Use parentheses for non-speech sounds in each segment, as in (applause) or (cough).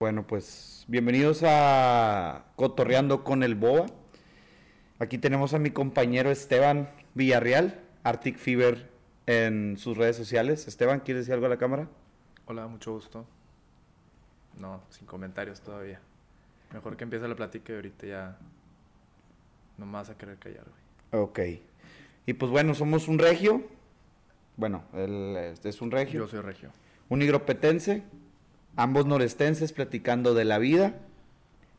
Bueno, pues bienvenidos a Cotorreando con el Boba. Aquí tenemos a mi compañero Esteban Villarreal, Arctic Fever en sus redes sociales. Esteban, ¿quieres decir algo a la cámara? Hola, mucho gusto. No, sin comentarios todavía. Mejor que empiece la plática y ahorita ya no me vas a querer callar, güey. Ok. Y pues bueno, somos un regio. Bueno, él es un regio. Yo soy regio. Un higropetense ambos norestenses platicando de la vida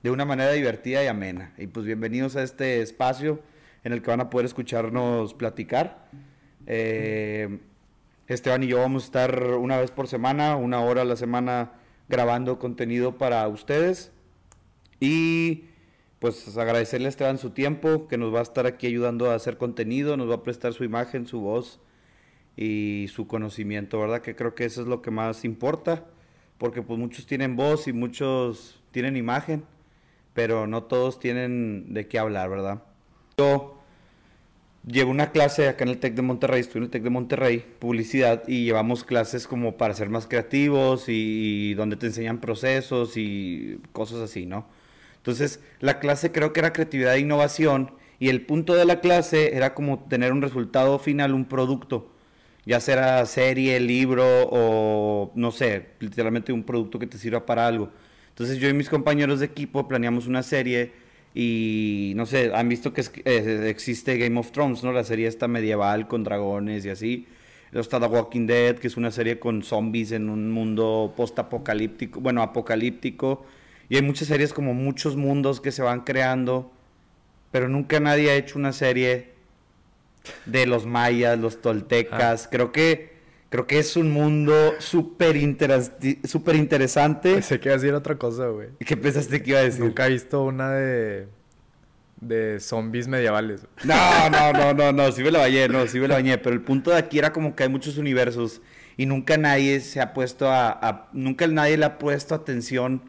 de una manera divertida y amena. Y pues bienvenidos a este espacio en el que van a poder escucharnos platicar. Eh, Esteban y yo vamos a estar una vez por semana, una hora a la semana grabando contenido para ustedes. Y pues agradecerle a Esteban su tiempo, que nos va a estar aquí ayudando a hacer contenido, nos va a prestar su imagen, su voz y su conocimiento, ¿verdad? Que creo que eso es lo que más importa porque pues muchos tienen voz y muchos tienen imagen, pero no todos tienen de qué hablar, ¿verdad? Yo llevo una clase acá en el TEC de Monterrey, estoy en el TEC de Monterrey, publicidad, y llevamos clases como para ser más creativos y, donde te enseñan procesos y cosas así, ¿no? Entonces, la clase creo que era creatividad e innovación, y el punto de la clase era como tener un resultado final, un producto ya sea serie, libro o no sé, literalmente un producto que te sirva para algo. Entonces yo y mis compañeros de equipo planeamos una serie y no sé, han visto que eh, existe Game of Thrones, ¿no? La serie está medieval con dragones y así. Está The Walking Dead, que es una serie con zombies en un mundo post-apocalíptico, bueno, apocalíptico. Y hay muchas series como muchos mundos que se van creando, pero nunca nadie ha hecho una serie de los mayas, los toltecas. Creo que creo que es un mundo súper super interesante. Pensé que iba a decir otra cosa, güey. ¿Qué pensaste que iba a decir? Nunca he visto una de de zombies medievales. No, no, no, no, no, sí me la bañé, no, sí me la bañé, pero el punto de aquí era como que hay muchos universos y nunca nadie se ha puesto a, nunca nadie le ha puesto atención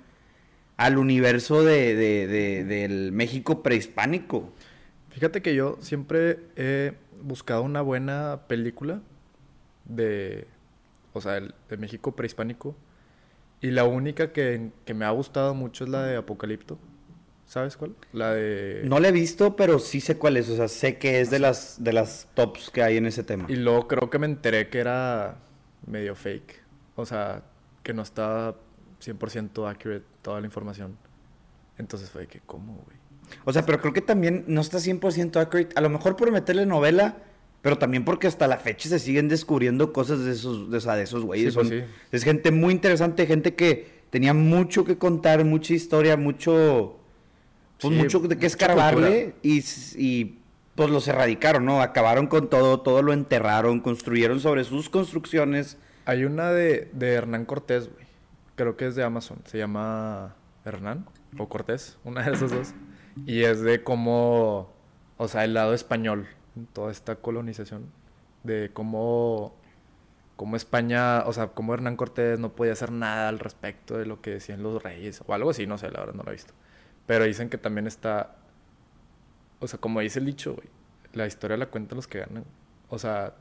al universo de, de, del México prehispánico. Fíjate que yo siempre he buscado una buena película de, o sea, de México prehispánico. Y la única que, me ha gustado mucho es la de Apocalipto. ¿Sabes cuál? La de... No la he visto, pero sí sé cuál es. O sea, sé que es de las, de las tops que hay en ese tema. Y luego creo que me enteré que era medio fake. O sea, que no estaba 100% accurate toda la información. Entonces fue que, ¿cómo, güey? O sea, pero creo que también no está 100% accurate. A lo mejor por meterle novela, pero también porque hasta la fecha se siguen descubriendo cosas de esos, de, de esos güeyes. Pues es gente muy interesante, gente que tenía mucho que contar, mucha historia, mucho. Pues mucho de qué escarbarle. Y, y pues los erradicaron, ¿no? Acabaron con todo, todo lo enterraron, construyeron sobre sus construcciones. Hay una de, de Hernán Cortés, güey. Creo que es de Amazon. Se llama Hernán o Cortés, una de esas dos. Y es de cómo, o sea, el lado español, toda esta colonización, de cómo, cómo España, o sea, cómo Hernán Cortés no podía hacer nada al respecto de lo que decían los reyes, o algo así, no sé, la verdad no lo he visto. Pero dicen que también está, o sea, como dice el dicho, güey, la historia la cuentan los que ganan. O sea,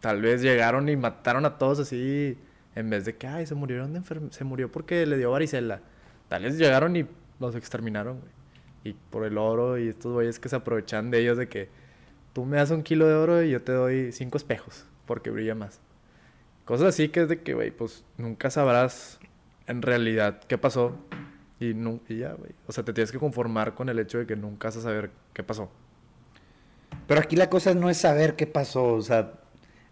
tal vez llegaron y mataron a todos así, en vez de que, ay, se murieron de se murió porque le dio varicela. Tal vez llegaron y los exterminaron, güey y por el oro y estos güeyes que se aprovechan de ellos de que tú me das un kilo de oro y yo te doy cinco espejos porque brilla más. Cosas así que es de que, güey, pues nunca sabrás en realidad qué pasó y, y ya, güey. O sea, te tienes que conformar con el hecho de que nunca vas a saber qué pasó. Pero aquí la cosa no es saber qué pasó, o sea,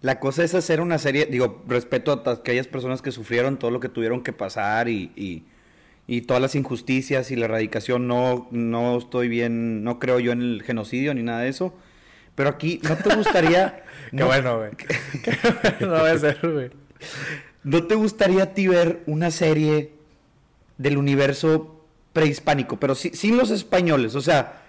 la cosa es hacer una serie, digo, respeto a aquellas personas que sufrieron todo lo que tuvieron que pasar y y todas las injusticias y la erradicación, no, no estoy bien, no creo yo en el genocidio ni nada de eso. Pero aquí, ¿no te gustaría... (laughs) Qué bueno, güey. (laughs) (laughs) no va a ser, güey. ¿No te gustaría a ti ver una serie del universo prehispánico, pero sin los españoles? O sea,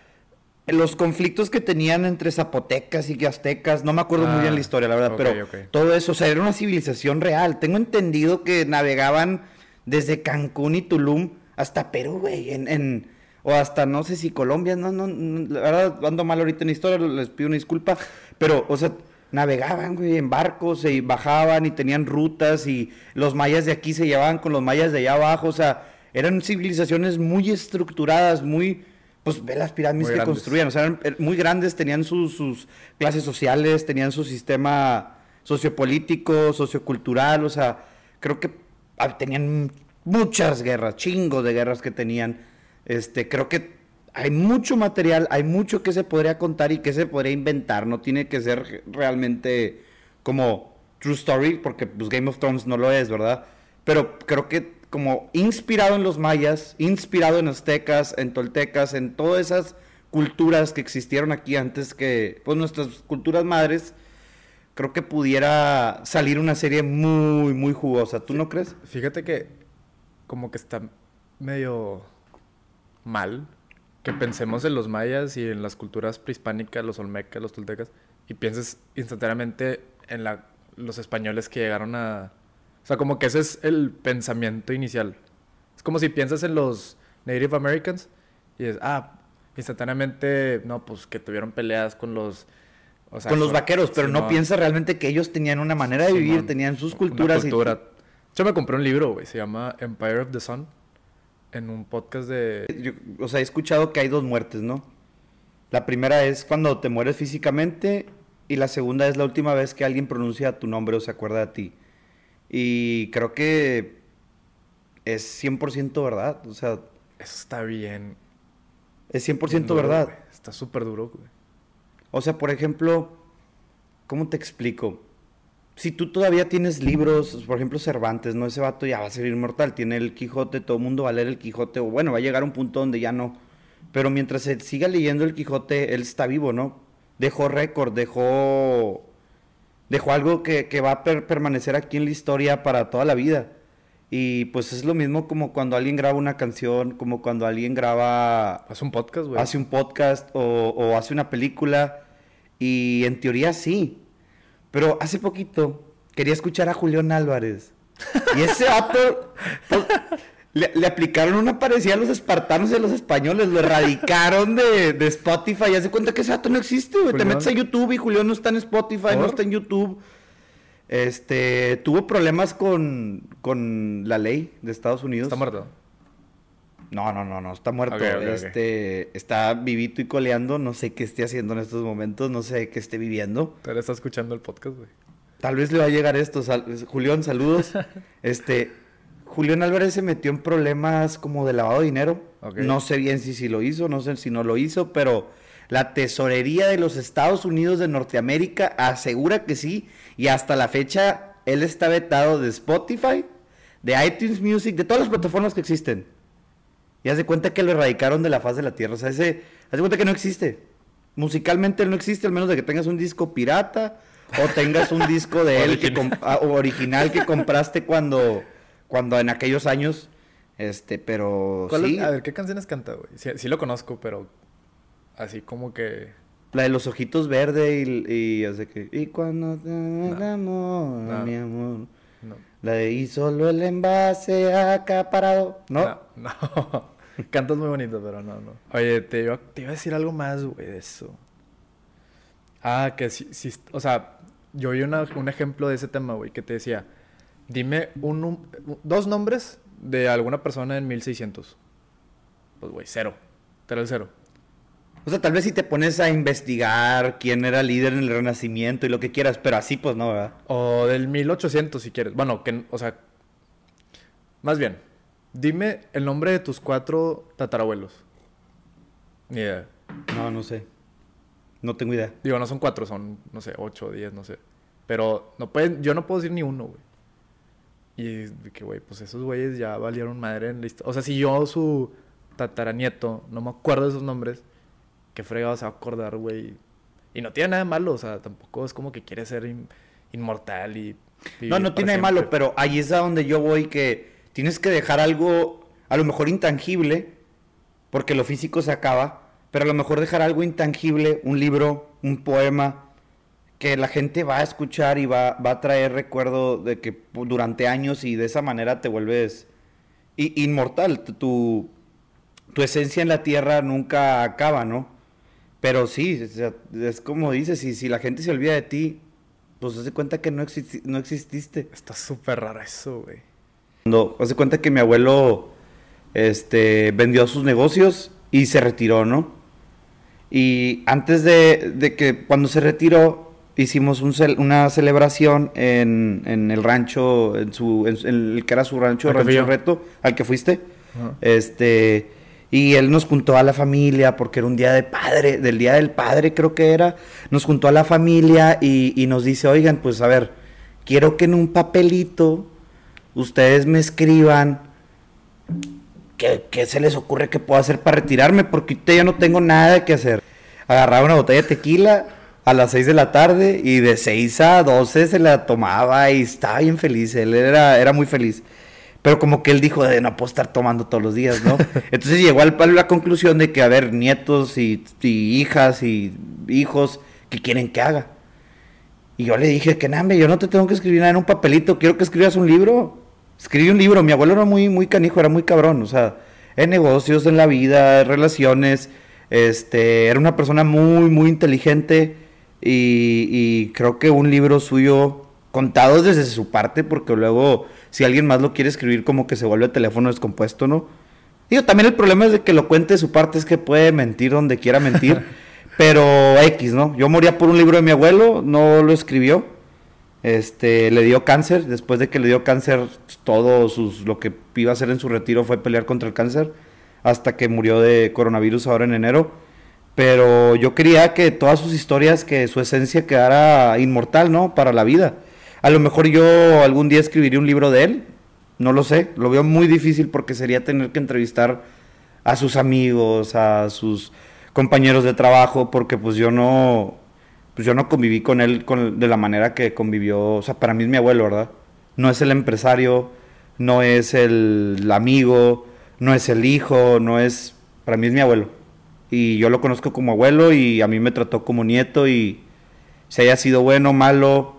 los conflictos que tenían entre zapotecas y aztecas, no me acuerdo muy bien la ah, historia, la verdad, pero todo eso, o sea, era una civilización real. Tengo entendido que navegaban desde Cancún y Tulum hasta Perú, güey, en, en, o hasta no sé si Colombia, no, no, la verdad ando mal ahorita en la historia, les pido una disculpa, pero, o sea, navegaban, güey, en barcos y bajaban y tenían rutas y los mayas de aquí se llevaban con los mayas de allá abajo, o sea, eran civilizaciones muy estructuradas, muy, pues ve las pirámides Muy que grandes. construían, o sea, eran er- muy grandes, tenían sus, sus clases sociales, tenían su sistema sociopolítico, sociocultural, o sea, creo que tenían muchas guerras, chingos de guerras que tenían. Este, creo que hay mucho material, hay mucho que se podría contar y que se podría inventar, no tiene que ser realmente como true story, porque pues Game of Thrones no lo es, ¿verdad? Pero creo que como inspirado en los mayas, inspirado en aztecas, en toltecas, en todas esas culturas que existieron aquí antes que, pues nuestras culturas madres, creo que pudiera salir una serie muy, muy jugosa. ¿Tú no crees? Fíjate que como que está medio mal que pensemos en los mayas y en las culturas prehispánicas, los olmecas, los toltecas, y pienses instantáneamente en la, los españoles que llegaron a... O sea, como que ese es el pensamiento inicial. Es como si piensas en los Native Americans y es, ah, instantáneamente, no, pues que tuvieron peleas con los... o sea, con los vaqueros, pero no Simón. piensa realmente que ellos tenían una manera de vivir, tenían sus culturas. y- cultura. Yo me compré un libro, güey, se llama Empire of the Sun, en un podcast de... yo- o sea, he escuchado que hay dos muertes, ¿no? La primera es cuando te mueres físicamente y la segunda es la última vez que alguien pronuncia tu nombre o se acuerda de ti. Y creo que es 100% verdad, o sea, Eso está bien. es bien 100% duro, verdad. Está súper duro, güey. O sea, por ejemplo, ¿cómo te explico? Si tú todavía tienes libros, por ejemplo Cervantes, ¿no? Ese vato ya va a ser inmortal, tiene el Quijote, todo el mundo va a leer el Quijote, o bueno, va a llegar a un punto donde ya no. Pero mientras se siga leyendo el Quijote, él está vivo, ¿no? Dejó récord, dejó, dejó algo que, que va a per- permanecer aquí en la historia para toda la vida. Y pues es lo mismo como cuando alguien graba una canción, como cuando alguien graba Haz un podcast, güey. hace un podcast o, o hace una película. Y en teoría sí. Pero hace poquito quería escuchar a Julián Álvarez. Y ese vato pues, le, le aplicaron una parecida a los espartanos y a los españoles. Lo erradicaron de, de Spotify. Y hace cuenta que ese vato no existe, güey. Te metes a YouTube y Julián no está en Spotify, no está en YouTube. Este, tuvo problemas con, con la ley de Estados Unidos. Está muerto. No, no, no, no, está muerto. Este, está vivito y coleando. No sé qué esté haciendo en estos momentos, no sé qué esté viviendo. Te está escuchando el podcast, güey. Tal vez le va a llegar esto. Sal- Julián, saludos. (laughs) este, Julián Álvarez se metió en problemas como de lavado de dinero. No sé bien si, si lo hizo, no sé si no lo hizo, pero la tesorería de los Estados Unidos de Norteamérica asegura que sí. Y hasta la fecha, él está vetado de Spotify, de iTunes Music, de todas las plataformas que existen. Y hace cuenta que lo erradicaron de la faz de la tierra. O sea, ese, hace cuenta que no existe. Musicalmente él no existe, al menos de que tengas un disco pirata o tengas un disco de (laughs) él que Original. ah, o original que compraste cuando, cuando en aquellos años. Este, pero ¿Cuál es- sí, A ver, ¿qué canciones canta, güey? Sí, sí lo conozco, pero así como que... la de los ojitos verdes y, y hace que. Y cuando te No. mi amor. La de y solo el envase acaparado. ¿No? No. no. (laughs) Cantas muy bonito, pero no, no. Oye, te iba, a decir algo más, güey, de eso. Ah, que sí, sí, o sea, yo vi una- un ejemplo de ese tema, güey, que te decía, dime un, dos nombres de alguna persona en 1600. Pues, güey, cero. Era el cero. O sea, tal vez si te pones a investigar quién era líder en el Renacimiento y lo que quieras, pero así pues no, ¿verdad? O del 1800, si quieres. Bueno, que, o sea, más bien, dime el nombre de tus cuatro tatarabuelos. Ni idea. No, no sé. No tengo idea. Digo, no son cuatro, son, no sé, ocho diez, no sé. Pero no pueden, yo no puedo decir ni uno, güey. Y que, güey, pues esos güeyes ya valieron madre en la historia. O sea, si yo, su tataranieto, no me acuerdo de esos nombres, qué fregado se va a acordar, güey. Y no tiene nada de malo, o sea, tampoco es como que quiere ser in- inmortal y... No, no tiene de malo, pero ahí es a donde yo voy que tienes que dejar algo, a lo mejor intangible, porque lo físico se acaba, pero a lo mejor dejar algo intangible, un libro, un poema, que la gente va a escuchar y va, va a traer recuerdo de que durante años y de esa manera te vuelves inmortal. Tu, tu esencia en la tierra nunca acaba, ¿no? Pero sí, o sea, es como dices, si, si la gente se olvida de ti, pues se cuenta que no, existi- no exististe. Está súper raro eso, güey. Cuando hace cuenta que mi abuelo este, vendió sus negocios y se retiró, ¿no? Y antes de, de que cuando se retiró, hicimos un una celebración en, en, el rancho, en, su, en, el que era su rancho, Rancho Reto, al que fuiste. Este, y él nos juntó a la familia, porque era un día de padre, del día del padre creo que era. Nos juntó a la familia y, nos dice, oigan, pues a ver, quiero que en un papelito ustedes me escriban qué, qué se les ocurre que puedo hacer para retirarme, porque ahorita ya no tengo nada que hacer. Agarraba una botella de tequila a las 6 de la tarde y de 6 a 12 se la tomaba y estaba bien feliz, él era, era muy feliz. Pero como que él dijo de no puedo estar tomando todos los días, ¿no? (laughs) Entonces llegó al a la conclusión de que a ver, nietos y, hijas y hijos que quieren que haga. Y yo le dije que nada, yo no te tengo que escribir nada en un papelito, quiero que escribas un libro. Escribí un libro, mi abuelo era muy, muy canijo, era muy cabrón, o sea, en negocios, en la vida, en relaciones, este, era una persona muy, muy inteligente y, creo que un libro suyo contado desde su parte, porque luego si alguien más lo quiere escribir como que se vuelve teléfono descompuesto, ¿no? Digo, también el problema es de que lo cuente de su parte, es que puede mentir donde quiera mentir, (laughs) pero X, ¿no? Yo moría por un libro de mi abuelo, no lo escribió, este, le dio cáncer, después de que le dio cáncer, todo sus, lo que iba a hacer en su retiro fue pelear contra el cáncer, hasta que murió de coronavirus ahora en enero. Pero yo quería que todas sus historias, que su esencia quedara inmortal, ¿no? Para la vida. A lo mejor yo algún día escribiría un libro de él, no lo sé, lo veo muy difícil porque sería tener que entrevistar a sus amigos, a sus compañeros de trabajo, porque pues yo no, pues yo no conviví con él de la manera que convivió, o sea, para mí es mi abuelo, ¿verdad? No es el empresario, no es el amigo, no es el hijo, no es, para mí es mi abuelo y yo lo conozco como abuelo y a mí me trató como nieto y si haya sido bueno o malo,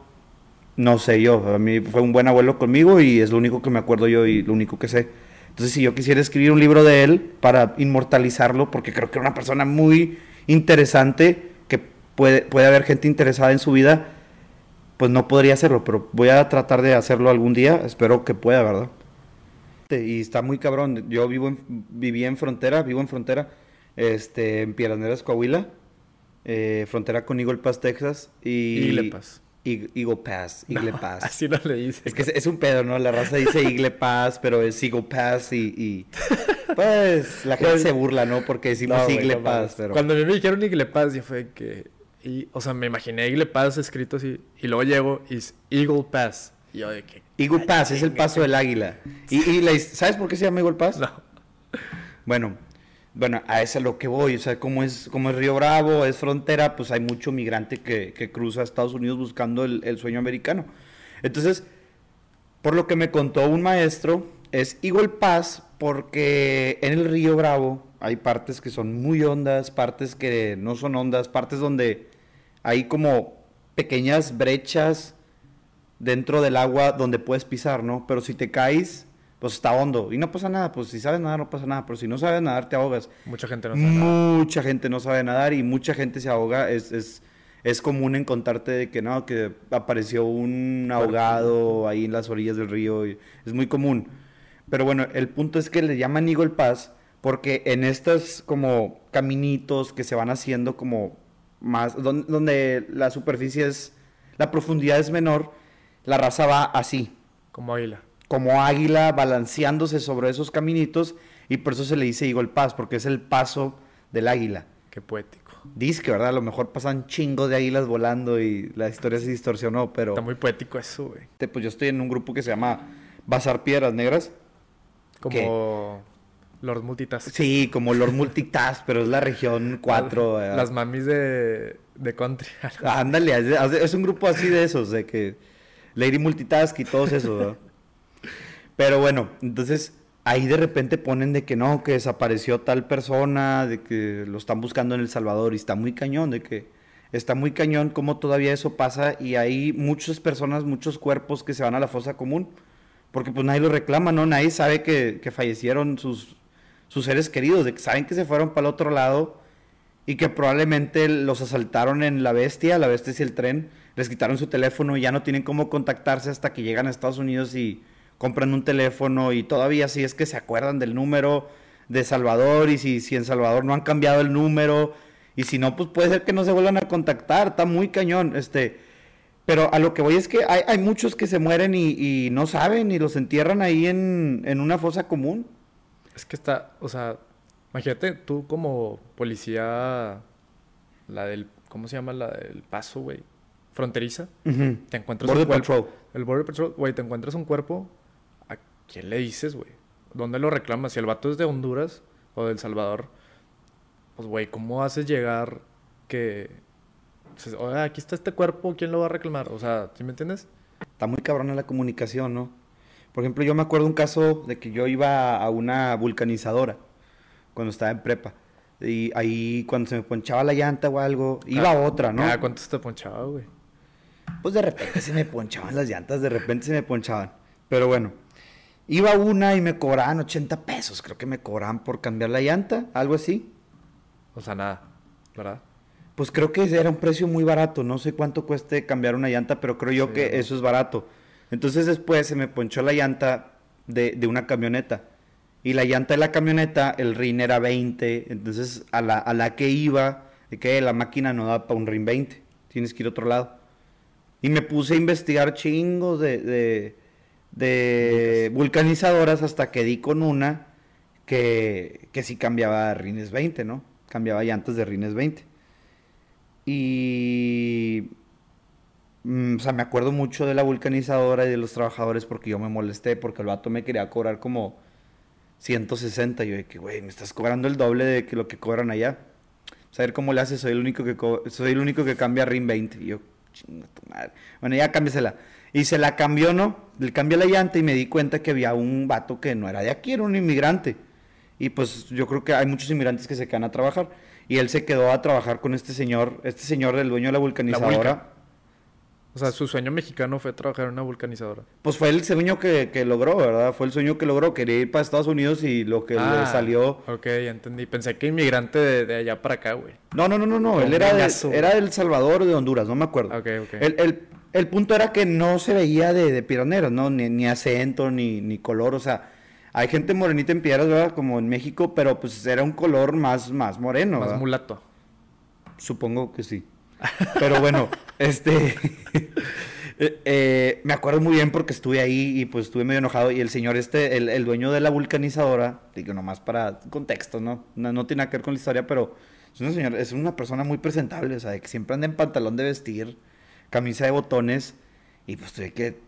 no sé yo. A mí fue un buen abuelo conmigo y es lo único que me acuerdo yo y lo único que sé. Entonces, si yo quisiera escribir un libro de él para inmortalizarlo, porque creo que era una persona muy interesante, que puede, puede haber gente interesada en su vida, pues no podría hacerlo, pero voy a tratar de hacerlo algún día. Espero que pueda, ¿verdad? Y está muy cabrón. Yo vivo en, viví en frontera, vivo en frontera este, en Piedras Coahuila, eh, frontera con Eagle Pass, Texas. Y, Eagle Pass. Eagle Pass, (laughs) Eagle Pass. Así no le dice. Es que es, un pedo, ¿no? La raza dice Eagle Pass, pero es Eagle Pass y, pues la gente se burla, ¿no? Porque decimos Eagle Pass, pero... Cuando me dijeron Eagle Pass, yo fue que... Y, o sea, me imaginé Eagle Pass escrito así, y luego llego y es Eagle Pass. Y yo de que... Eagle Pass es el paso del águila. Y, y ¿sabes por qué se llama Eagle Pass? No. Bueno, bueno, a eso es lo que voy. O sea, como es, como es Río Bravo, es frontera, pues hay mucho migrante que, cruza a Estados Unidos buscando el, sueño americano. Entonces, por lo que me contó un maestro, es Eagle Pass porque en el Río Bravo hay partes que son muy hondas, partes que no son hondas, partes donde hay como pequeñas brechas dentro del agua donde puedes pisar, ¿no? Pero si te caes pues está hondo. Y no pasa nada, pues si sabes nadar no pasa nada, pero si no sabes nadar te ahogas. Mucha gente no sabe nadar. Mucha gente no sabe nadar y mucha gente se ahoga. Es, es, es común encontrarte de que no, que apareció un ahogado ahí en las orillas del río. Y es muy común. Pero bueno, el punto es que le llaman Eagle Pass porque en estos como caminitos que se van haciendo como más, donde, donde la superficie es, la profundidad es menor, la raza va así. Como águila como águila balanceándose sobre esos caminitos y por eso se le dice Eagle Pass, porque es el paso del águila. Qué poético. Dice que, ¿verdad? A lo mejor pasan chingos de águilas volando y la historia se distorsionó, pero... Está muy poético eso, güey. Pues yo estoy en un grupo que se llama Bazar Piedras Negras. Como... Lord Multitask. Sí, como Lord Multitask, pero es la región (laughs) 4. Las, mamis de, de country. Ándale, es, un grupo así de esos, de que Lady Multitask y todos esos, ¿verdad? (laughs) Pero bueno, entonces ahí de repente ponen de que no, que desapareció tal persona, de que lo están buscando en El Salvador y está muy cañón, de que está muy cañón cómo todavía eso pasa y hay muchas personas, muchos cuerpos que se van a la fosa común, porque pues nadie lo reclama, ¿no? Nadie sabe que, fallecieron sus, sus seres queridos, de que saben que se fueron para el otro lado y que probablemente los asaltaron en la bestia, la bestia es el tren, les quitaron su teléfono y ya no tienen cómo contactarse hasta que llegan a Estados Unidos y compran un teléfono y todavía si es que se acuerdan del número de Salvador y si, si en Salvador no han cambiado el número y si no, pues puede ser que no se vuelvan a contactar, está muy cañón, este, pero a lo que voy es que hay, hay muchos que se mueren y, y, no saben y los entierran ahí en, en una fosa común. Es que está, o sea, imagínate tú como policía, la del, ¿cómo se llama? La del paso, güey, fronteriza, Ujú. te encuentras Border un cuerpo, Patrol. el Border Patrol, güey, te encuentras un cuerpo, ¿a quién le dices, güey? ¿Dónde lo reclamas? Si el vato es de Honduras o de El Salvador, pues, güey, ¿cómo haces llegar que... Oye, aquí está este cuerpo, ¿quién lo va a reclamar? O sea, ¿sí me entiendes? Está muy cabrona la comunicación, ¿no? Por ejemplo, yo me acuerdo un caso de que yo iba a una vulcanizadora cuando estaba en prepa. Y ahí cuando se me ponchaba la llanta o algo, iba a otra, ¿no? Ah, ¿cuánto te ponchaba, güey? Pues de repente se me ponchaban las llantas, de repente se me ponchaban. Pero bueno, iba una y me cobraban 80 pesos, creo que me cobraban por cambiar la llanta, algo así. O sea, nada, ¿verdad? Pues creo que era un precio muy barato, no sé cuánto cueste cambiar una llanta, pero creo yo Sí, que ¿no? eso es barato. Entonces después se me ponchó la llanta de, de una camioneta. Y la llanta de la camioneta, el RIN era 20, entonces a la, a la que iba, de que la máquina no da para un RIN 20, tienes que ir a otro lado. Y me puse a investigar chingos de, de, de vulcanizadoras hasta que di con una que, que sí cambiaba rines 20, ¿no? Cambiaba llantas de rines 20. Y... mm, o sea, me acuerdo mucho de la vulcanizadora y de los trabajadores porque yo me molesté porque el vato me quería cobrar como 160. Yo de que, güey, me estás cobrando el doble de que lo que cobran allá. Saber cómo le haces, soy el único que soy el único que cambia RIN 20. Y yo, chinga tu madre. Bueno, ya cámbiasela. Y se la cambió, ¿no? Le cambié la llanta y me di cuenta que había un vato que no era de aquí, era un inmigrante. Y pues yo creo que hay muchos inmigrantes que se quedan a trabajar. Y él se quedó a trabajar con este señor, este señor, el dueño de la vulcanizadora. vulca. O sea, su sueño mexicano fue trabajar en una vulcanizadora. Pues fue el sueño que, que logró, ¿verdad? Fue el sueño que logró. Quería ir para Estados Unidos y lo que le Ah, salió. Ok, ya entendí. Pensé que inmigrante de, de allá para acá, güey. No, no, no, no, no. Él era de, era del Salvador o de Honduras, no me acuerdo. Ok, ok. El, el- el punto era que no se veía de, de pioneros, ¿no? Ni, ni acento, ni, ni color. O sea, hay gente morenita en piedras, ¿verdad? Como en México, pero pues era un color más, más moreno, Más ¿verdad? mulato. Supongo que sí. Pero bueno, este. (laughs) eh, eh, me acuerdo muy bien porque estuve ahí y pues estuve medio enojado. Y el señor, este, el, el dueño de la vulcanizadora, digo nomás para contexto, ¿no? ¿no? no tiene nada que ver con la historia, pero es una, señora, es una persona muy presentable, o sea, que siempre anda en pantalón de vestir, camisa de botones. Y pues tuve que.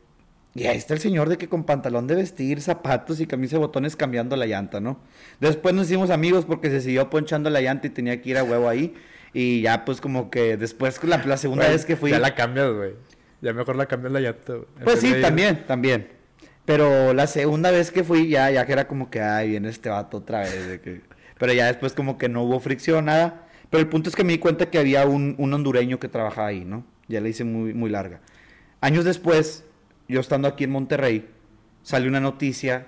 Y ahí está el señor de que con pantalón de vestir, zapatos y camisa de botones cambiando la llanta, ¿no? Después nos hicimos amigos porque se siguió ponchando la llanta y tenía que ir a huevo ahí. Y ya pues como que después la, la segunda vez que fui... Ya la cambias, güey. Ya mejor la cambias la llanta, güey. Pues sí, también, también. Pero la segunda vez que fui ya, ya que era como que, ay, viene este vato otra vez. de que- (laughs) Pero ya después como que no hubo fricción, nada. Pero el punto es que me di cuenta que había un, un hondureño que trabajaba ahí, ¿no? Ya la hice muy, muy larga. Años después, yo estando aquí en Monterrey, salió una noticia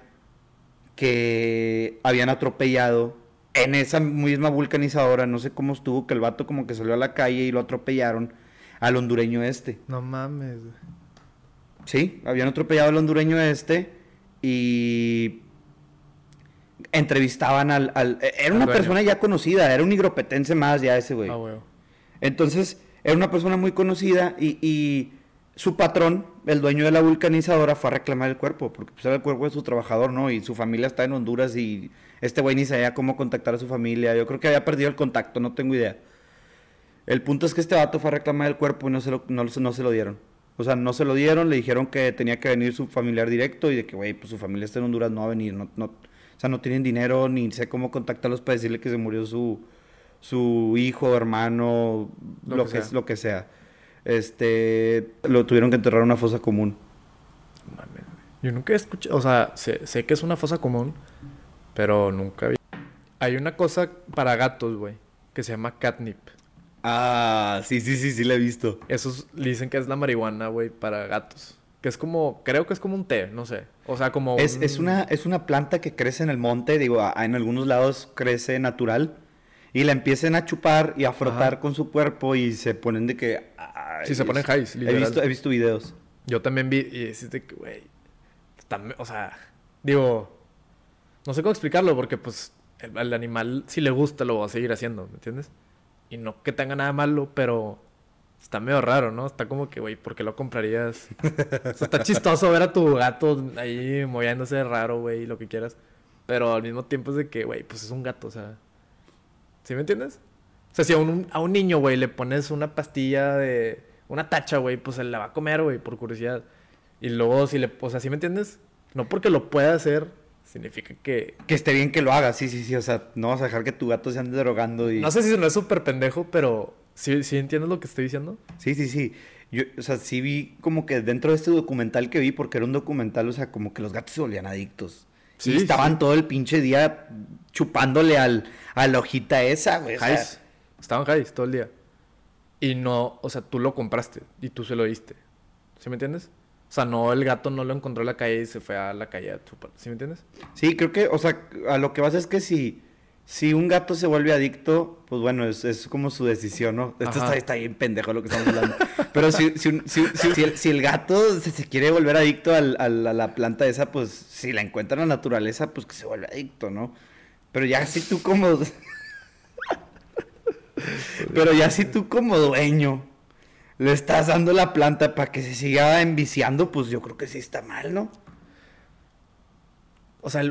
que habían atropellado en esa misma vulcanizadora, no sé cómo estuvo, que el vato como que salió a la calle y lo atropellaron al hondureño este. No mames, güey. Sí, habían atropellado al hondureño este y entrevistaban al... al- e- era una persona ya conocida, era un higropetense más ya ese güey. Ah, güey. Entonces, era una persona muy conocida y, y su patrón, el dueño de la vulcanizadora, fue a reclamar el cuerpo, porque pues, era el cuerpo de su trabajador, ¿no? Y su familia está en Honduras y este güey ni sabía cómo contactar a su familia. Yo creo que había perdido el contacto, no tengo idea. El punto es que este vato fue a reclamar el cuerpo y no se lo, no, no se lo dieron. O sea, no se lo dieron, le dijeron que tenía que venir su familiar directo y de que, güey, pues su familia está en Honduras, no va a venir. No, no, o sea, no tienen dinero ni sé cómo contactarlos para decirle que se murió su, su hijo, hermano, Lo lo, que sea. lo que sea. Este, lo tuvieron que enterrar en una fosa común. Yo nunca he escuchado, o sea, sé, sé que es una fosa común, pero nunca vi. Hay una cosa para gatos, güey, que se llama catnip. Ah, sí, sí, sí, sí, la he visto. Esos dicen que es la marihuana, güey, para gatos. Que es como, creo que es como un té, no sé. O sea, como Es, un- es, una, es una planta que crece en el monte, digo, en algunos lados crece natural. Y la empiezan a chupar y a frotar Ajá. con su cuerpo y se ponen de que... ay, Sí, se ponen highs, He literal. visto, he visto videos. Yo también vi y es de que, güey, también, o sea, digo, no sé cómo explicarlo porque pues el, al animal si le gusta lo va a seguir haciendo, ¿me entiendes? Y no que tenga nada malo, pero está medio raro, ¿no? Está como que, güey, ¿por qué lo comprarías? (laughs) O sea, está chistoso ver a tu gato ahí moviéndose raro, güey, lo que quieras. Pero al mismo tiempo es de que, güey, pues es un gato, o sea. ¿Sí me entiendes? O sea, si a un, a un niño, güey, le pones una pastilla de. Una tacha, güey, pues se la va a comer, güey, por curiosidad. Y luego, si le. O sea, ¿sí me entiendes? No porque lo pueda hacer, significa que. Que esté bien que lo hagas, sí, sí, sí. O sea, no vas a dejar que tu gato se ande drogando y... No sé si no es súper pendejo, pero. ¿sí, ¿Sí entiendes lo que estoy diciendo? Sí, sí, sí. Yo, o sea, sí vi como que dentro de este documental que vi, porque era un documental, o sea, como que los gatos se volvían adictos. Sí, y estaban sí. todo el pinche día chupándole al, a la hojita esa, güey. o sea, Highs. Estaban highs todo el día. Y no, o sea, tú lo compraste y tú se lo diste. ¿Sí me entiendes? O sea, no, el gato no lo encontró en la calle y se fue a la calle a chupar. ¿Sí me entiendes? Sí, creo que, o sea, a lo que vas es que si, si un gato se vuelve adicto, pues bueno, es, es como su decisión, ¿no? Esto está, está bien pendejo lo que estamos hablando. (laughs) Pero si, si, si- si- el, gato se, se quiere volver adicto al- al- a la planta esa, pues si la encuentra en la naturaleza, pues que se vuelve adicto, ¿no? Pero ya si tú como... (laughs) Pero ya si tú como dueño le estás dando la planta para que se siga enviciando, pues yo creo que sí está mal, ¿no? O sea,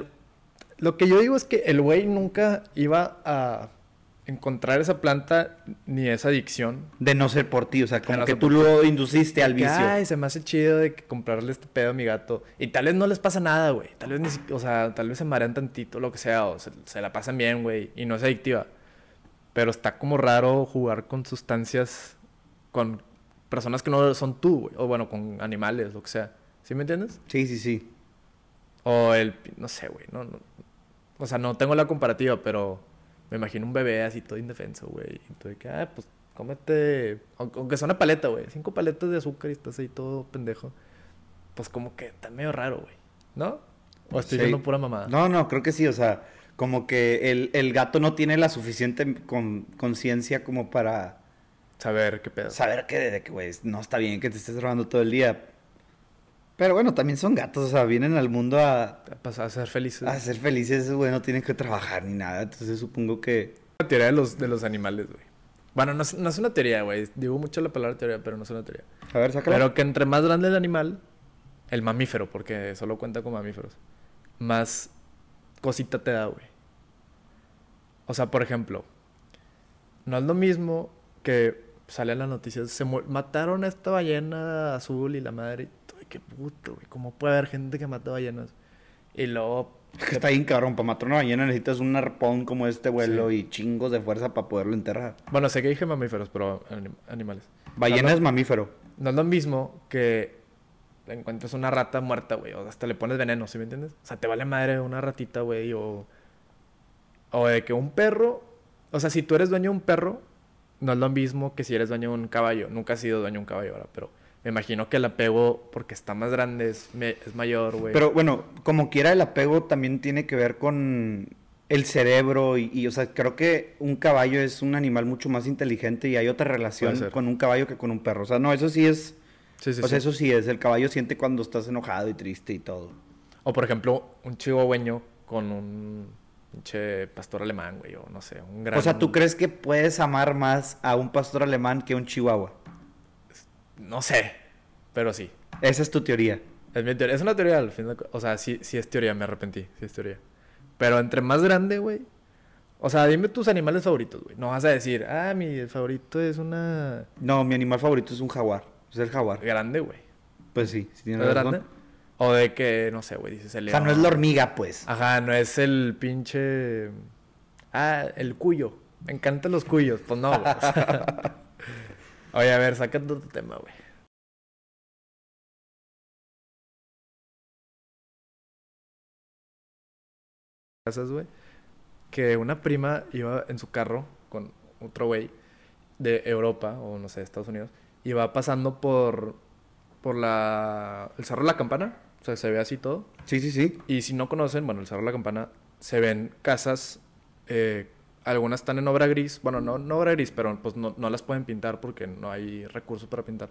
lo que yo digo es que el güey nunca iba a encontrar esa planta ni esa adicción. De no ser por ti, o sea, como no que tú lo induciste al vicio. Ay, se me hace chido de que comprarle este pedo a mi gato. Y tal vez no les pasa nada, güey. Tal vez ni o sea, tal vez se marean tantito, lo que sea, o se, se la pasan bien, güey. Y no es adictiva. Pero está como raro jugar con sustancias con personas que no son tú, güey. O bueno, con animales, lo que sea. ¿Sí me entiendes? Sí, sí, sí. O el, no sé, güey. No, no- o sea, no tengo la comparativa, pero me imagino un bebé así todo indefenso, güey. Entonces, que, ah, pues cómete, aunque sea una paleta, güey. Cinco paletas de azúcar y estás ahí todo pendejo. Pues como que está medio raro, güey. ¿No? O estoy Sí. diciendo pura mamada. No, no, creo que sí, o sea, como que el, el gato no tiene la suficiente con- conciencia como para Saber qué pedo. saber que, de que, güey, no está bien que te estés robando todo el día. Pero bueno, también son gatos, o sea, vienen al mundo a, Pasar a ser felices. a ser felices, güey, no tienen que trabajar ni nada. Entonces supongo que... La teoría de los, de los animales, güey. Bueno, no es, no es una teoría, güey. Digo mucho la palabra teoría, pero no es una teoría. A ver, sácalo. Pero que entre más grande el animal, el mamífero, porque solo cuenta con mamíferos, más cosita te da, güey. O sea, por ejemplo, no es lo mismo que sale en las noticias, se mataron a esta ballena azul y la madre, y todo, y qué puto, güey, ¿cómo puede haber gente que mata ballenas? Y luego, Que está bien cabrón, para matar una ballena necesitas un arpón como este vuelo y chingos de fuerza para poderlo enterrar. bueno, sé que dije mamíferos, pero anim- animales. Ballena No, no- es mamífero. No es lo mismo que encuentres una rata muerta, güey, o hasta le pones veneno, ¿sí me entiendes? O sea, te vale madre una ratita, güey, o... O de que un perro... O sea, si tú eres dueño de un perro, no es lo mismo que si eres dueño de un caballo. Nunca has sido dueño de un caballo ahora, pero me imagino que el apego, porque está más grande, es, me- es mayor, güey. Pero bueno, como quiera el apego también tiene que ver con el cerebro y, y, o sea, creo que un caballo es un animal mucho más inteligente y hay otra relación con un caballo que con un perro. O sea, no, eso sí es, Sí, sí, o sea, sí. eso sí es, el caballo siente cuando estás enojado y triste y todo. O por ejemplo, un chihuahueño con un pinche pastor alemán, güey, o no sé, un gran... O sea, ¿tú crees que puedes amar más a un pastor alemán que a un chihuahua? No sé, pero sí. Esa es tu teoría. Es, mi teoría. es una teoría al fin de O sea, sí, sí es teoría, me arrepentí. Sí es teoría. Pero entre más grande, güey. O sea, dime tus animales favoritos, güey. No vas a decir, ah, mi favorito es una No, mi animal favorito es un jaguar. Es el jaguar. grande, güey. Pues sí, tienes ¿Es razón. grande? O de que, no sé, güey, dices el O sea, no león. es la hormiga, pues. Ajá, no es el pinche. Ah, el cuyo. Me encantan los cuyos. Pues no, güey. (laughs) Oye, a ver, saca tu tema, güey. Casas, güey. Que una prima iba en su carro con otro güey de Europa, o no sé, Estados Unidos, y va pasando por, por la, el Cerro de la Campana. O sea, se ve así todo. Sí, sí, sí. Y si no conocen, bueno, el Cerro de la Campana, se ven casas, eh, algunas están en obra gris, bueno, no, no obra gris, pero pues no, no las pueden pintar porque no hay recursos para pintar.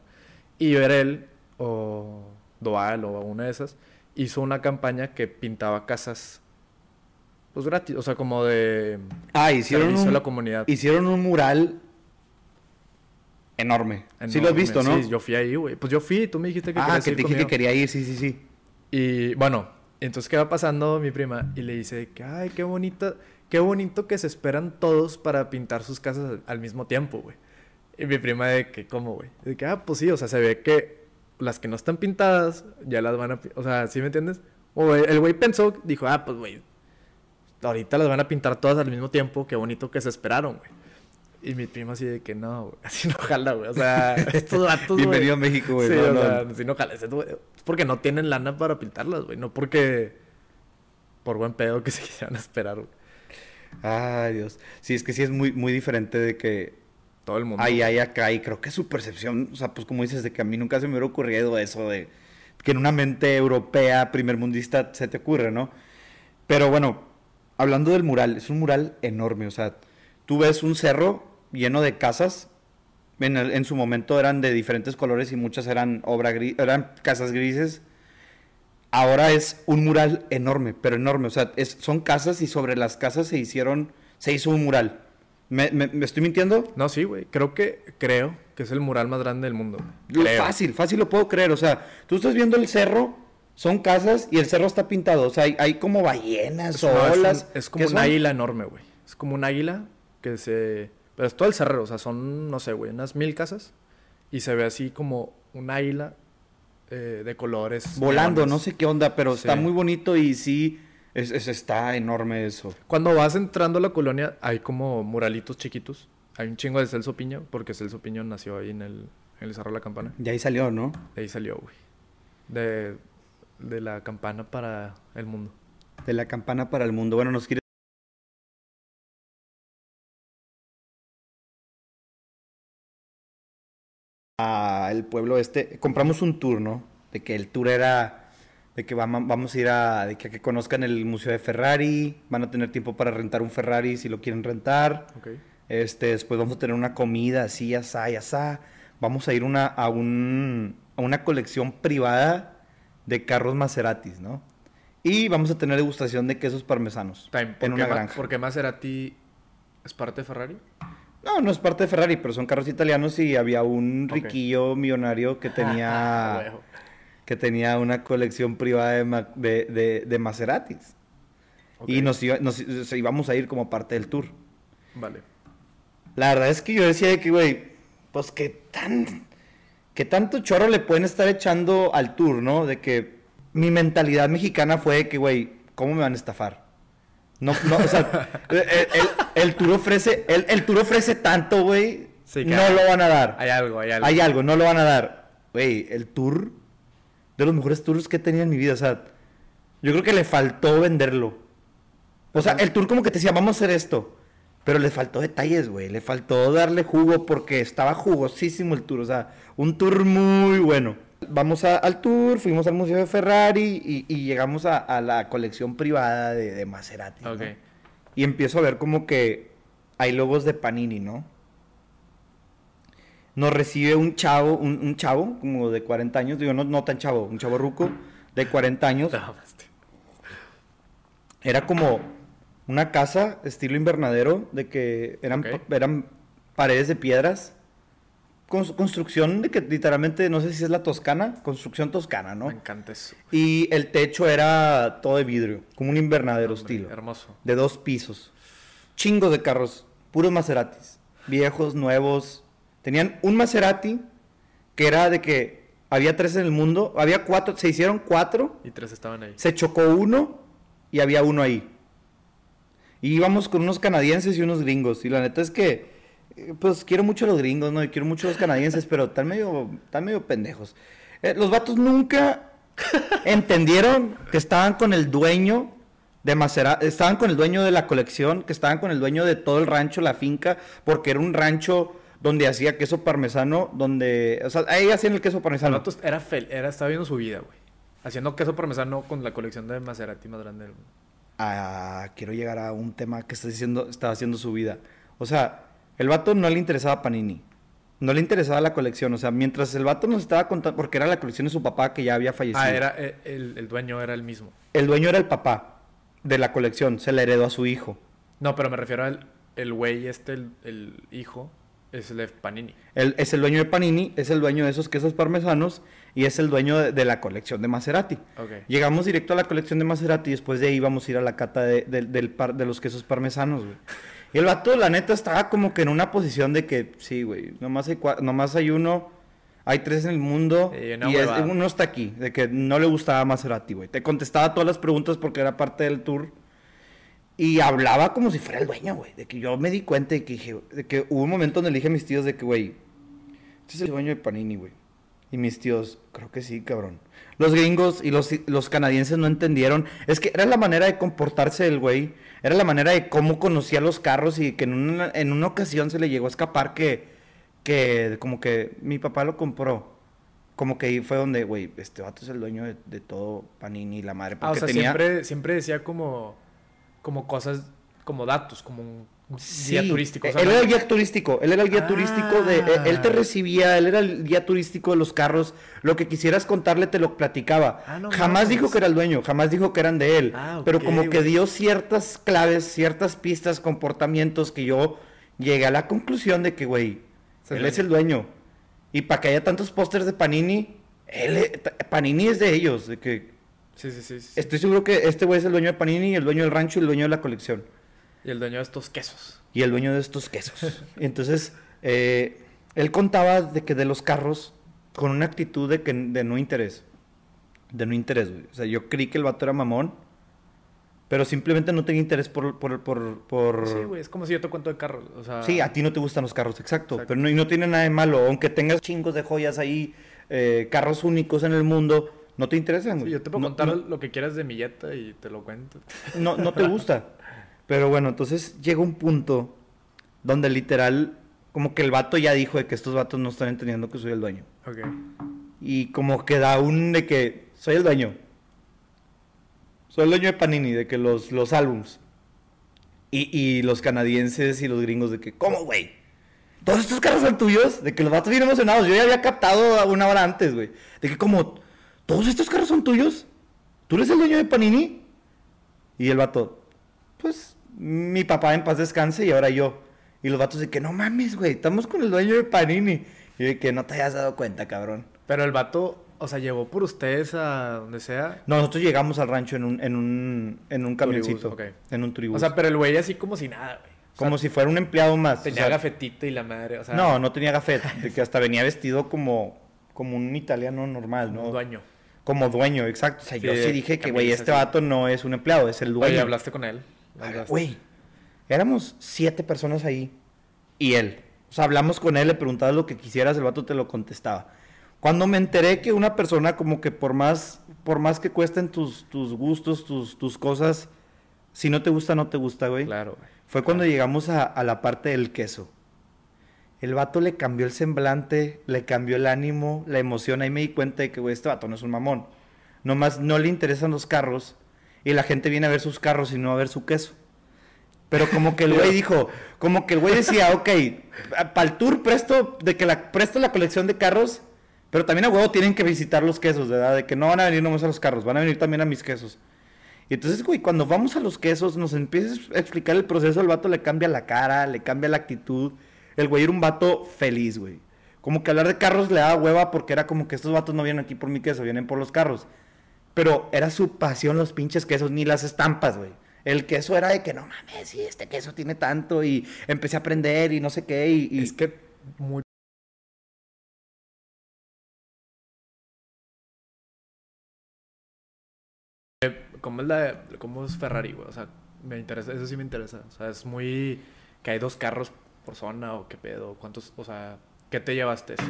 Y ver él, o Doal, o una de esas, hizo una campaña que pintaba casas, pues gratis, o sea, como de Ah, hicieron un, la comunidad. hicieron un mural enorme. Sí lo has Enorme. visto, ¿no? Sí, yo fui ahí, güey. Pues yo fui, tú me dijiste que ah, que te dije que conmigo. quería ir, sí, sí, sí. Y bueno, entonces qué va pasando mi prima y le dice que, ay, qué bonito, qué bonito que se esperan todos para pintar sus casas al, mismo tiempo, güey. Y mi prima de que, ¿cómo, güey? De que, ah, pues sí, o sea, se ve que las que no están pintadas ya las van a, o sea, ¿sí me entiendes? O el güey pensó, dijo, ah, pues, güey, ahorita las van a pintar todas al mismo tiempo, qué bonito que se esperaron, güey. Y mi prima así de que no, güey, (laughs) así no jala, güey. O sea, (laughs) estos güey. Bienvenido a México, güey. Sí, no, o no. sea, si no jalas, es porque no tienen lana para pintarlas, güey. No porque por buen pedo que (laughs) se quisieran esperar, güey. Ay, Dios. Sí, es que sí es muy, muy diferente de que Todo el mundo. hay, hay acá. Y creo que su percepción, o sea, pues como dices, de que a mí nunca se me hubiera ocurrido eso de que en una mente europea, primermundista, se te ocurre, ¿no? Pero bueno, hablando del mural, es un mural enorme, o sea, tú ves un cerro lleno de casas. En, el- en su momento eran de diferentes colores y muchas eran obra gris, eran casas grises. Ahora es un mural enorme, pero enorme. O sea, es- son casas y sobre las casas se hicieron, se hizo un mural. ¿Me, me- me estoy mintiendo? No, sí, güey. Creo que, creo que es el mural más grande del mundo. Creo. Fácil, fácil lo puedo creer. O sea, tú estás viendo el cerro, son casas y el cerro está pintado. O sea, hay, hay como ballenas o no, es un- olas. es ¿Qué como un son? águila enorme, güey. Es como un águila que se... Pero es todo el cerro, o sea, son, no sé, güey, unas mil casas. Y se ve así como un águila eh, de colores. Volando, no sé qué onda, pero está muy bonito y sí, es, es- está enorme eso. Cuando vas entrando a la colonia, hay como muralitos chiquitos. Hay un chingo de Celso Piña, porque Celso Piña nació ahí en el, en el Cerro de la Campana. De ahí salió, ¿no? De ahí salió, güey. De, de la campana para el mundo. De la campana para el mundo. Bueno, nos quiere. A el pueblo este, compramos un tour, ¿no? De que el tour era de que vamos, a ir a de que, a que conozcan el museo de Ferrari, van a tener tiempo para rentar un Ferrari si lo quieren rentar. Ok. Este, después vamos a tener una comida así, asá y asá. Vamos a ir una, a, un, a una colección privada de carros Maseratis, ¿no? Y vamos a tener degustación de quesos parmesanos Time, ¿Por, en una granja. ¿Por qué Maserati es parte de Ferrari? No, no es parte de Ferrari, pero son carros italianos y había un riquillo millonario que (laughs) tenía, Huevo. que tenía una colección privada de, de, de- de Maseratis. Y nos, iba- nos íbamos a ir como parte del tour. Vale. La verdad es que yo decía de que, güey, pues qué tan. qué tanto chorro le pueden estar echando al tour, ¿no? De que mi mentalidad mexicana fue de que, güey, ¿cómo me van a estafar? No, no, o sea, el, el- el tour ofrece, el, el tour ofrece tanto, güey. Sí, no hay- lo van a dar. Hay algo, hay algo. Hay algo, no lo van a dar. Güey, el tour de los mejores tours que he tenido en mi vida. O sea, yo creo que le faltó venderlo. O sea, el tour como que te decía, vamos a hacer esto. Pero le faltó detalles, güey. Le faltó darle jugo porque estaba jugosísimo el tour. O sea, un tour muy bueno. Vamos a- al tour, fuimos al Museo de Ferrari y, y llegamos a, a la colección privada de, de Maserati. ¿no? Ok. Y empiezo a ver como que hay logos de Panini, ¿no? Nos recibe un chavo, un, un chavo como de 40 años, digo, no, no tan chavo, un chavo ruco de 40 años. Mamaste. Era como una casa estilo invernadero, de que eran, Ok. pa- eran paredes de piedras. Cons- construcción de que literalmente, no sé si es la toscana, construcción toscana, ¿no? Me encanta eso. Y el techo era todo de vidrio, como un invernadero Hombre, estilo Hermoso. de dos pisos. Chingos de carros, puros Maseratis, viejos, nuevos. Tenían un Maserati que era de que había tres en el mundo, había cuatro, se hicieron cuatro, Y tres estaban ahí. se chocó uno y había uno ahí. Y íbamos con unos canadienses y unos gringos. Y la neta es que, pues quiero mucho a los gringos, ¿no? Y quiero mucho a los canadienses, pero están medio, están medio pendejos. Eh, los vatos nunca (laughs) entendieron que estaban con el dueño de Maserati, estaban con el dueño de la colección, que estaban con el dueño de todo el rancho, la finca, porque era un rancho donde hacía queso parmesano, donde, o sea, ahí hacían el queso El parmesano. vato era, fel era estaba viendo su vida, güey. Haciendo queso parmesano con la colección de Maserati más grande del mundo. Ah, quiero llegar a un tema que está diciendo, estaba haciendo su vida. O sea, el vato no le interesaba Panini. No le interesaba la colección, o sea, mientras el vato nos estaba contando, porque era la colección de su papá que ya había fallecido. Ah, era, eh, el, el dueño era el mismo. El dueño era el papá de la colección, se la heredó a su hijo. No, pero me refiero al el güey este, el, el hijo, es el de Panini. Él es el dueño de Panini, es el dueño de esos quesos parmesanos y es el dueño de, de la colección de Maserati. Ok. Llegamos directo a la colección de Maserati y después de ahí íbamos a ir a la cata de, de- del par- de los quesos parmesanos, güey. Y el vato, la neta, estaba como que en una posición de que, sí, güey, nomás hay, nomás hay uno, hay tres en el mundo Sí, y es- uno está aquí, de que no le gustaba Maserati, güey. Te contestaba todas las preguntas porque era parte del tour y hablaba como si fuera el dueño, güey. De que yo me di cuenta de que, dije, de que hubo un momento donde le dije a mis tíos de que, güey, este es el dueño de Panini, güey. Y mis tíos, creo que sí, cabrón. Los gringos y los, los canadienses no entendieron. Es que era la manera de comportarse del güey. Era la manera de cómo conocía los carros y que en una, en una ocasión se le llegó a escapar que, que como que mi papá lo compró. Como que ahí fue donde, güey, este vato es el dueño de, de todo Panini y la madre. Ah, o Porque sea, tenía... siempre, siempre decía como, como cosas, como datos, como un guía Sí, turístico. o sea, él no- era el guía turístico, él era el guía turístico de, eh, él te Ah. recibía, él era el guía turístico de los carros, lo que quisieras contarle te lo platicaba. Ah, no jamás dijo que era el dueño, jamás dijo que eran de él, Ah, pero como que dio ciertas claves, ciertas pistas, comportamientos que yo llegué a la conclusión de que, güey, él es el dueño. Y para que haya tantos pósters de Panini, él, es- Panini es de ellos, de que Sí, sí, sí. sí. estoy seguro que este güey es el dueño de Panini, el dueño del rancho y el dueño de la colección. Y el dueño de estos quesos. y el dueño de estos quesos. (laughs) Entonces, eh, él contaba de que de los carros con una actitud de que de no interés. De no interés, güey. O sea, yo creí que el vato era mamón, pero simplemente no tenía interés por... por, por, por- Sí, güey, es como si yo te cuento de carros. O sea, Sí, a ti no te gustan los carros, exacto. Exacto. Pero no, y no tiene nada de malo. Aunque tengas chingos de joyas ahí, eh, carros únicos en el mundo, no te interesan, Sí, güey. yo te puedo No- contar no- lo que quieras de mi y te lo cuento. no, no te gusta. (laughs) Pero bueno, entonces llega un punto donde literal, como que el vato ya dijo de que estos vatos no están entendiendo que soy el dueño. Ok. Y como que da un de que soy el dueño. Soy el dueño de Panini, de que los, los álbums. Y, y los canadienses y los gringos de que, ¿cómo, güey? ¿Todos estos carros son tuyos? De que los vatos bien emocionados. Yo ya había captado una hora antes, güey. De que como, ¿todos estos carros son tuyos? ¿Tú eres el dueño de Panini? Y el vato, pues, mi papá en paz descanse y ahora yo. Y los vatos de que, no mames, güey, estamos con el dueño de Panini. Y de que no te hayas dado cuenta, cabrón. Pero el vato, o sea, llevó por ustedes a donde sea. No, nosotros llegamos al rancho en un, en un, en un camioncito. En un tribus. O sea, pero el güey así como si nada, güey. O sea, como si fuera un empleado más. o tenía sea, gafetito y la madre, o sea, no, no tenía gafet. De que hasta venía vestido como, como un italiano normal, ¿no? un dueño. Como dueño, exacto. O sea, yo Sí, dije que, güey, este vato no es un empleado, es el dueño. Oye, hablaste con él. Güey, éramos siete personas ahí y él. O sea, hablamos con él, le preguntabas lo que quisieras, el vato te lo contestaba. Cuando me enteré que una persona como que por más, por más que cuesten tus, tus gustos, tus, tus cosas, si no te gusta, no te gusta, güey. Claro, güey. Fue cuando llegamos a, a la parte del queso. El vato le cambió el semblante, le cambió el ánimo, la emoción. Ahí me di cuenta de que, güey, este vato no es un mamón. Nomás no le interesan los carros y la gente viene a ver sus carros y no a ver su queso. Pero como que el güey dijo, como que el güey decía, ok, para el tour presto, de que la, presto la colección de carros, pero también a huevo tienen que visitar los quesos, ¿verdad? De que no van a venir nomás a los carros, van a venir también a mis quesos. Y entonces, güey, cuando vamos a los quesos, nos empieza a explicar el proceso, el vato le cambia la cara, le cambia la actitud. El güey era un vato feliz, güey. Como que hablar de carros le daba hueva porque era como que estos vatos no vienen aquí por mi queso, vienen por los carros. Pero era su pasión los pinches quesos, ni las estampas, güey. El queso era de que no mames, sí, este queso tiene tanto y empecé a aprender y no sé qué y... y- Es que muy... ¿Cómo es, la, ¿Cómo es Ferrari, güey? O sea, me interesa, eso sí me interesa. O sea, es muy... Que hay dos carros por zona o qué pedo. ¿Cuántos? O sea, ¿qué te llevaste eso?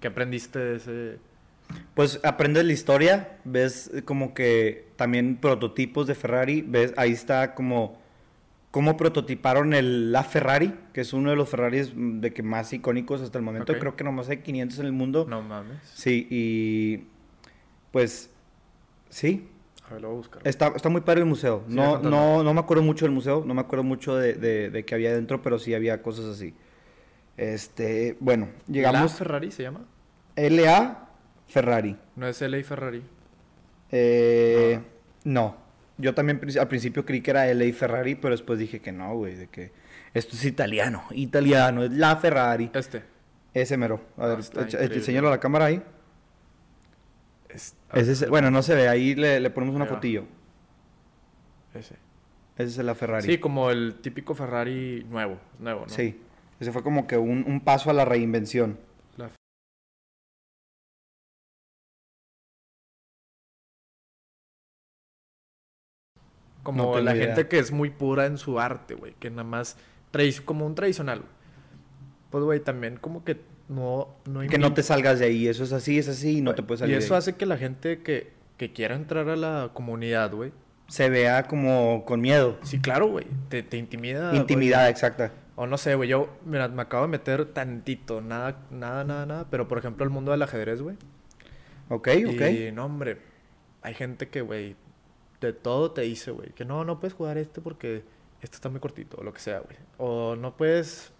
¿Qué aprendiste de ese...? Pues aprendes la historia, ves eh, como que también prototipos de Ferrari, ves ahí está como cómo prototiparon el la Ferrari, que es uno de los Ferraris mm, de que más icónicos hasta el momento, creo que nomás hay 500 en el mundo. No mames. Sí, y pues sí, A ver, lo voy a buscar. está, está muy padre el museo. Sí, No, no, no me acuerdo mucho del museo, no me acuerdo mucho de, de, de qué había dentro, pero sí había cosas así. Este, bueno, ¿La llegamos Ferrari se llama? LA Ferrari. No es LA Ferrari. Eh, Ah. No, yo también al principio creí que era LA Ferrari, pero después dije que no, güey, de que esto es italiano, italiano, es la Ferrari. Este. Ese mero. A Ah, ver, enséñalo a la cámara ahí. Es- Ese es- bueno, no se ve, ahí le, le ponemos una fotillo. Ese. Ese es la Ferrari. Sí, como el típico Ferrari nuevo. Nuevo, ¿no? Sí. Ese fue como que un, un paso a la reinvención. Como No la idea. gente que es muy pura en su arte, güey. Que nada más... Como un tradicional. Pues, güey, también como que no... no Que no te salgas de ahí, eso es así, es así y no te puedes salir. Y de eso ahí. hace que la gente que, que quiera entrar a la comunidad, güey. Se vea como con miedo. Sí, claro, güey. Te, te intimida. Intimidad, exacta. O no sé, güey. Yo, mira, me acabo de meter tantito. Nada, nada, nada, nada. Pero, por ejemplo, el mundo del ajedrez, güey. Ok, ok. Y no, hombre, hay gente que, güey, de todo te dice, güey, que no, no puedes jugar este porque este está muy cortito, o lo que sea, güey. O no puedes,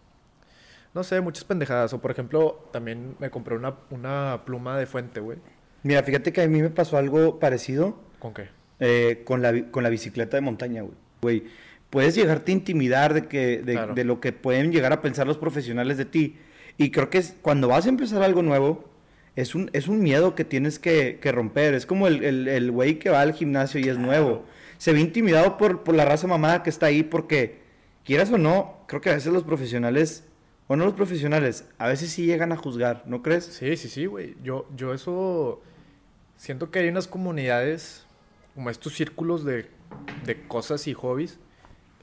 no sé, muchas pendejadas. O por ejemplo, también me compré una, una pluma de fuente, güey. Mira, fíjate que a mí me pasó algo parecido ¿Con qué? eh, con, la, con la bicicleta de montaña, güey. Güey, puedes llegarte a intimidar de, que, de, Claro. de lo que pueden llegar a pensar los profesionales de ti. Y creo que cuando vas a empezar algo nuevo, es un, es un miedo que tienes que, que romper. Es como el, el, el güey que va al gimnasio y es nuevo. Se ve intimidado por, por la raza mamada que está ahí porque, quieras o no, creo que a veces los profesionales, o no los profesionales, a veces sí llegan a juzgar, ¿no crees? Sí, sí, sí, güey. Yo, yo eso siento que hay unas comunidades, como estos círculos de, de cosas y hobbies.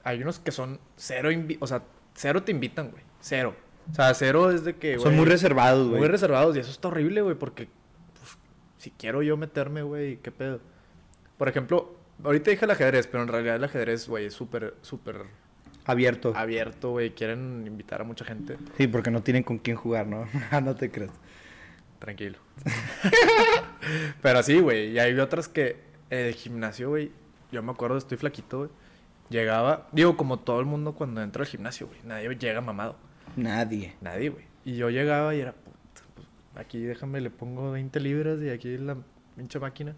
Hay unos que son cero, o sea, cero te invitan, güey. Cero. O sea, cero es de que, Son güey, muy reservados, güey. Muy reservados y eso está horrible, güey, porque pues, si quiero yo meterme, güey, ¿qué pedo? Por ejemplo, ahorita dije el ajedrez, pero en realidad el ajedrez, güey, es súper, súper Abierto. abierto, güey. Quieren invitar a mucha gente. Sí, porque no tienen con quién jugar, ¿no? (laughs) No te creas. Tranquilo. (laughs) pero sí, güey. Y hay otras que el gimnasio, güey, yo me acuerdo, estoy flaquito, güey. Llegaba, digo, como todo el mundo cuando entra al gimnasio, güey. Nadie llega mamado. Nadie. Nadie, güey. Y yo llegaba y era, puta, pues, aquí déjame, le pongo 20 libras y aquí la pinche máquina.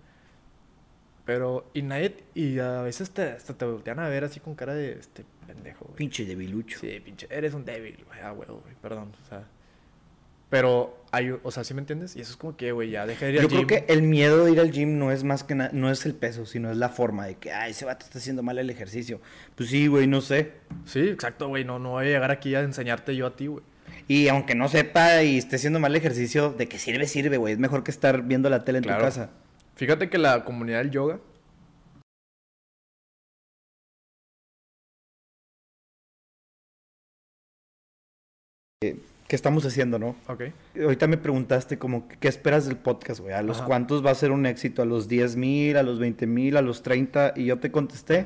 Pero, y nadie, y a veces te, hasta te voltean a ver así con cara de, este pendejo, güey. Pinche debilucho. Sí, pinche, eres un débil, güey, ah, huevo, güey, perdón, o sea. Pero, hay, o sea, ¿sí me entiendes? Y eso es como que, güey, ya deja de ir Yo al creo gym. que el miedo de ir al gym no es más que nada, no es el peso, sino es la forma de que, ay, ese vato está haciendo mal el ejercicio. Pues sí, güey, no sé. Sí, exacto, güey, no, no voy a llegar aquí a enseñarte yo a ti, güey. Y aunque no sepa y esté haciendo mal el ejercicio, de que sirve, sirve, güey. Es mejor que estar viendo la tele en Claro. tu casa. Fíjate que la comunidad del yoga, ¿Qué estamos haciendo, no? ok, Ahorita me preguntaste como, ¿qué esperas del podcast, güey? ¿A los Ajá. cuántos va a ser un éxito? ¿A los 10 mil, a los 20 mil, a los 30? Y yo te contesté,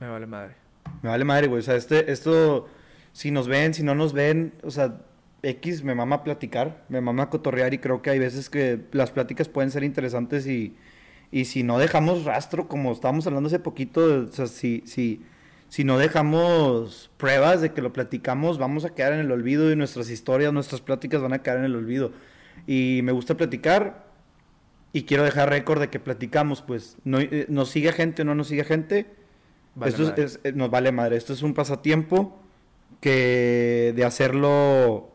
me vale madre. me vale madre, güey. O sea, este, esto, si nos ven, si no nos ven, o sea, X me mama platicar, me mama cotorrear y creo que hay veces que las pláticas pueden ser interesantes y, y si no dejamos rastro, como estábamos hablando hace poquito, o sea, si, si, si no dejamos pruebas de que lo platicamos, vamos a quedar en el olvido y nuestras historias, nuestras pláticas van a quedar en el olvido. Y me gusta platicar y quiero dejar récord de que platicamos, pues, no, eh, nos sigue gente o no nos sigue gente, Vale esto es- madre. es- eh, nos vale madre. Esto es un pasatiempo que de hacerlo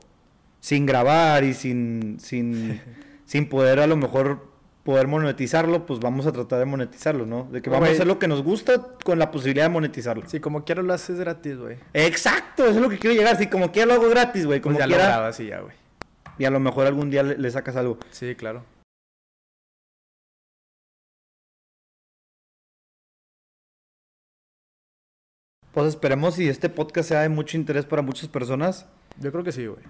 sin grabar y sin, sin, (laughs) sin poder a lo mejor poder monetizarlo, pues vamos a tratar de monetizarlo, ¿no? De que vamos a hacer lo que nos gusta con la posibilidad de monetizarlo. Sí, como quiero lo haces gratis, güey. Exacto, eso es lo que quiero llegar. Si como quiera lo hago gratis, güey. Como Pues ya lo quiera. grabas y ya, güey. y a lo mejor algún día le, le sacas algo. Sí, claro. Pues esperemos si este podcast sea de mucho interés para muchas personas. Yo creo que sí, güey.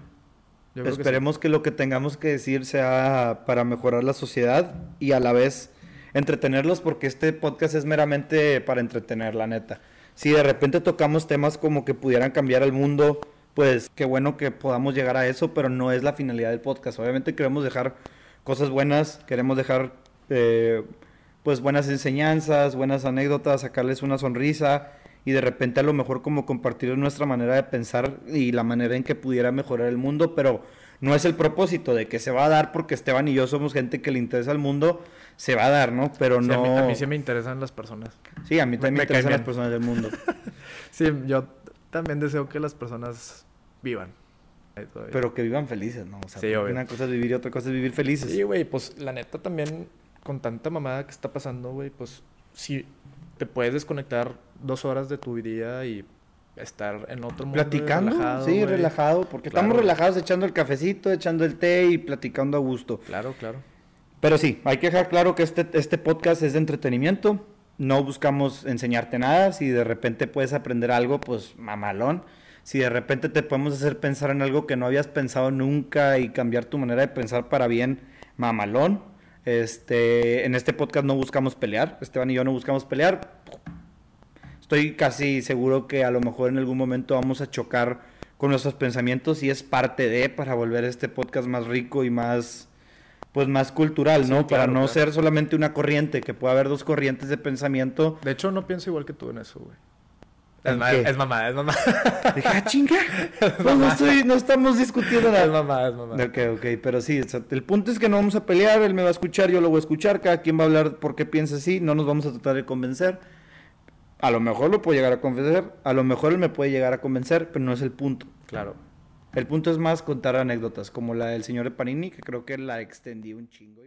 Esperemos que, lo que tengamos que decir sea para mejorar la sociedad y a la vez entretenerlos porque este podcast es meramente para entretener, la neta. Si de repente tocamos temas como que pudieran cambiar al mundo, pues qué bueno que podamos llegar a eso, pero no es la finalidad del podcast. Obviamente queremos dejar cosas buenas, queremos dejar eh, pues buenas enseñanzas, buenas anécdotas, sacarles una sonrisa y de repente a lo mejor como compartir nuestra manera de pensar y la manera en que pudiera mejorar el mundo, pero no es el propósito de que se va a dar porque Esteban y yo somos gente que le interesa el mundo, se va a dar, ¿no? Pero Sí, no... a, mí, a mí sí me interesan las personas. Sí, a mí también me, me interesan las personas del mundo. (laughs) Sí, yo también deseo que las personas vivan. Pero que vivan felices, ¿no? O sea, Sí, una cosa es vivir y otra cosa es vivir felices. Sí, güey, pues la neta también, con tanta mamada que está pasando, güey, pues si te puedes desconectar dos horas de tu día y estar en otro mundo. Platicando, relajado, sí, relajado, porque Claro. estamos relajados echando el cafecito, echando el té y platicando a gusto. Claro, claro. Pero sí, hay que dejar claro que este, este podcast es de entretenimiento. No buscamos enseñarte nada. Si de repente puedes aprender algo, pues mamalón. Si de repente te podemos hacer pensar en algo que no habías pensado nunca y cambiar tu manera de pensar para bien, mamalón. Este, en este podcast no buscamos pelear. Esteban y yo no buscamos pelear. Estoy casi seguro que a lo mejor en algún momento vamos a chocar con nuestros pensamientos y es parte de para volver este podcast más rico y más pues más cultural, Sí, ¿no? para no claro. ser solamente una corriente, que pueda haber dos corrientes de pensamiento. De hecho, no pienso igual que tú en eso, güey. ¿En Es, ma- es mamá, es mamá. (laughs) Dije, ah, chinga. (laughs) Pues no, estoy- no estamos discutiendo es nada. mamá, es mamá. Ok, ok, pero sí, el punto es que no vamos a pelear, él me va a escuchar, yo lo voy a escuchar, cada quien va a hablar por qué piensa así, no nos vamos a tratar de convencer. A lo mejor lo puedo llegar a convencer, a lo mejor él me puede llegar a convencer, pero no es el punto. Claro. El punto es más contar anécdotas, como la del señor de Panini, que creo que la extendí un chingo.